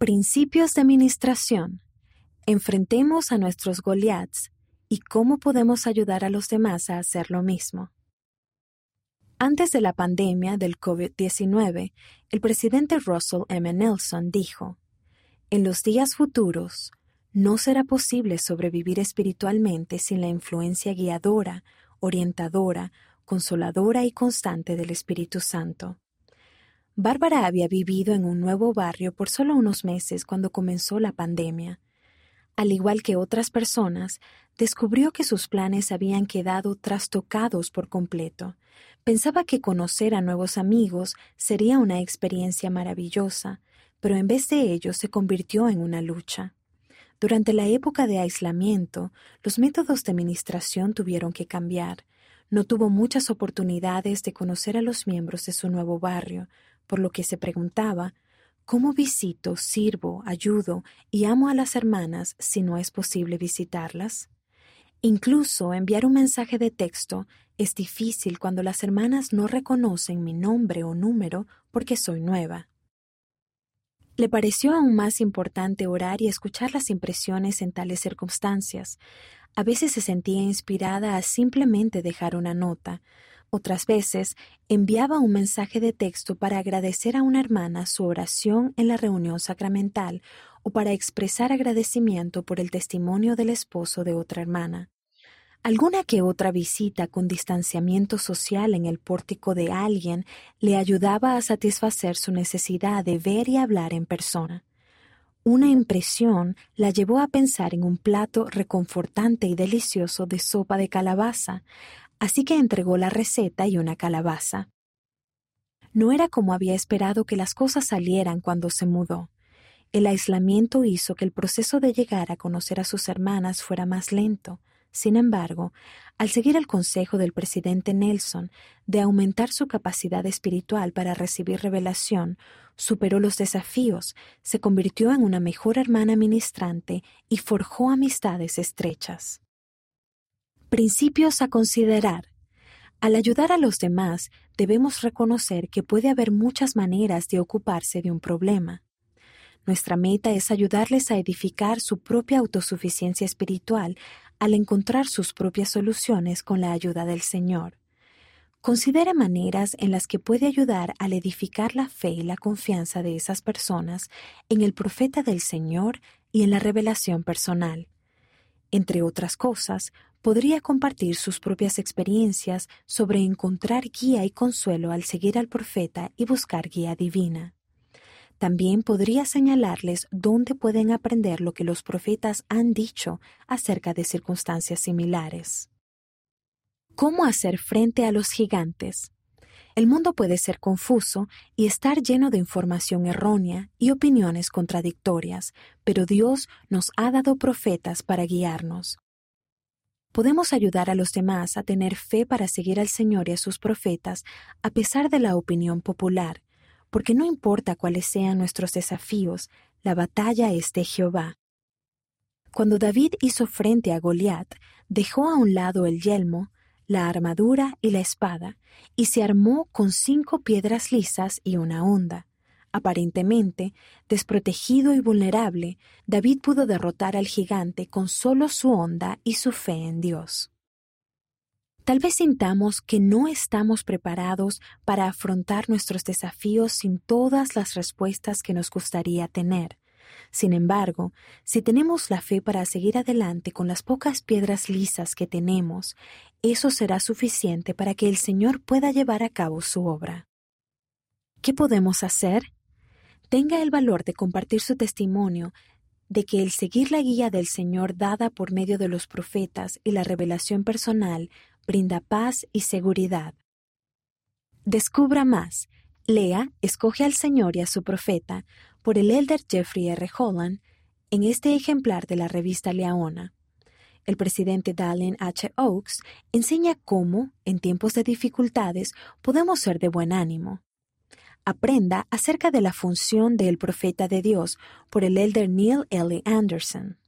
Principios de Administración. Enfrentemos a nuestros Goliaths y cómo podemos ayudar a los demás a hacer lo mismo. Antes de la pandemia del COVID-19, el presidente Russell M. Nelson dijo, En los días futuros, no será posible sobrevivir espiritualmente sin la influencia guiadora, orientadora, consoladora y constante del Espíritu Santo. Bárbara había vivido en un nuevo barrio por solo unos meses cuando comenzó la pandemia. Al igual que otras personas, descubrió que sus planes habían quedado trastocados por completo. Pensaba que conocer a nuevos amigos sería una experiencia maravillosa, pero en vez de ello se convirtió en una lucha. Durante la época de aislamiento, los métodos de administración tuvieron que cambiar. No tuvo muchas oportunidades de conocer a los miembros de su nuevo barrio, por lo que se preguntaba ¿Cómo visito, sirvo, ayudo y amo a las hermanas si no es posible visitarlas? Incluso enviar un mensaje de texto es difícil cuando las hermanas no reconocen mi nombre o número porque soy nueva. Le pareció aún más importante orar y escuchar las impresiones en tales circunstancias. A veces se sentía inspirada a simplemente dejar una nota, otras veces enviaba un mensaje de texto para agradecer a una hermana su oración en la reunión sacramental o para expresar agradecimiento por el testimonio del esposo de otra hermana. Alguna que otra visita con distanciamiento social en el pórtico de alguien le ayudaba a satisfacer su necesidad de ver y hablar en persona. Una impresión la llevó a pensar en un plato reconfortante y delicioso de sopa de calabaza, así que entregó la receta y una calabaza. No era como había esperado que las cosas salieran cuando se mudó. El aislamiento hizo que el proceso de llegar a conocer a sus hermanas fuera más lento. Sin embargo, al seguir el consejo del presidente Nelson de aumentar su capacidad espiritual para recibir revelación, superó los desafíos, se convirtió en una mejor hermana ministrante y forjó amistades estrechas. Principios a considerar. Al ayudar a los demás, debemos reconocer que puede haber muchas maneras de ocuparse de un problema. Nuestra meta es ayudarles a edificar su propia autosuficiencia espiritual al encontrar sus propias soluciones con la ayuda del Señor. Considere maneras en las que puede ayudar al edificar la fe y la confianza de esas personas en el profeta del Señor y en la revelación personal. Entre otras cosas, podría compartir sus propias experiencias sobre encontrar guía y consuelo al seguir al profeta y buscar guía divina. También podría señalarles dónde pueden aprender lo que los profetas han dicho acerca de circunstancias similares. ¿Cómo hacer frente a los gigantes? El mundo puede ser confuso y estar lleno de información errónea y opiniones contradictorias, pero Dios nos ha dado profetas para guiarnos. Podemos ayudar a los demás a tener fe para seguir al Señor y a sus profetas a pesar de la opinión popular, porque no importa cuáles sean nuestros desafíos, la batalla es de Jehová. Cuando David hizo frente a Goliat, dejó a un lado el yelmo, la armadura y la espada, y se armó con cinco piedras lisas y una honda. Aparentemente, desprotegido y vulnerable, David pudo derrotar al gigante con solo su onda y su fe en Dios. Tal vez sintamos que no estamos preparados para afrontar nuestros desafíos sin todas las respuestas que nos gustaría tener. Sin embargo, si tenemos la fe para seguir adelante con las pocas piedras lisas que tenemos, eso será suficiente para que el Señor pueda llevar a cabo su obra. ¿Qué podemos hacer? Tenga el valor de compartir su testimonio de que el seguir la guía del Señor dada por medio de los profetas y la revelación personal brinda paz y seguridad. Descubra más. Lea Escoge al Señor y a su profeta por el elder Jeffrey R. Holland en este ejemplar de la revista Leona. El presidente Dallin H. Oaks enseña cómo, en tiempos de dificultades, podemos ser de buen ánimo aprenda acerca de la función del profeta de Dios por el elder Neil L. Anderson.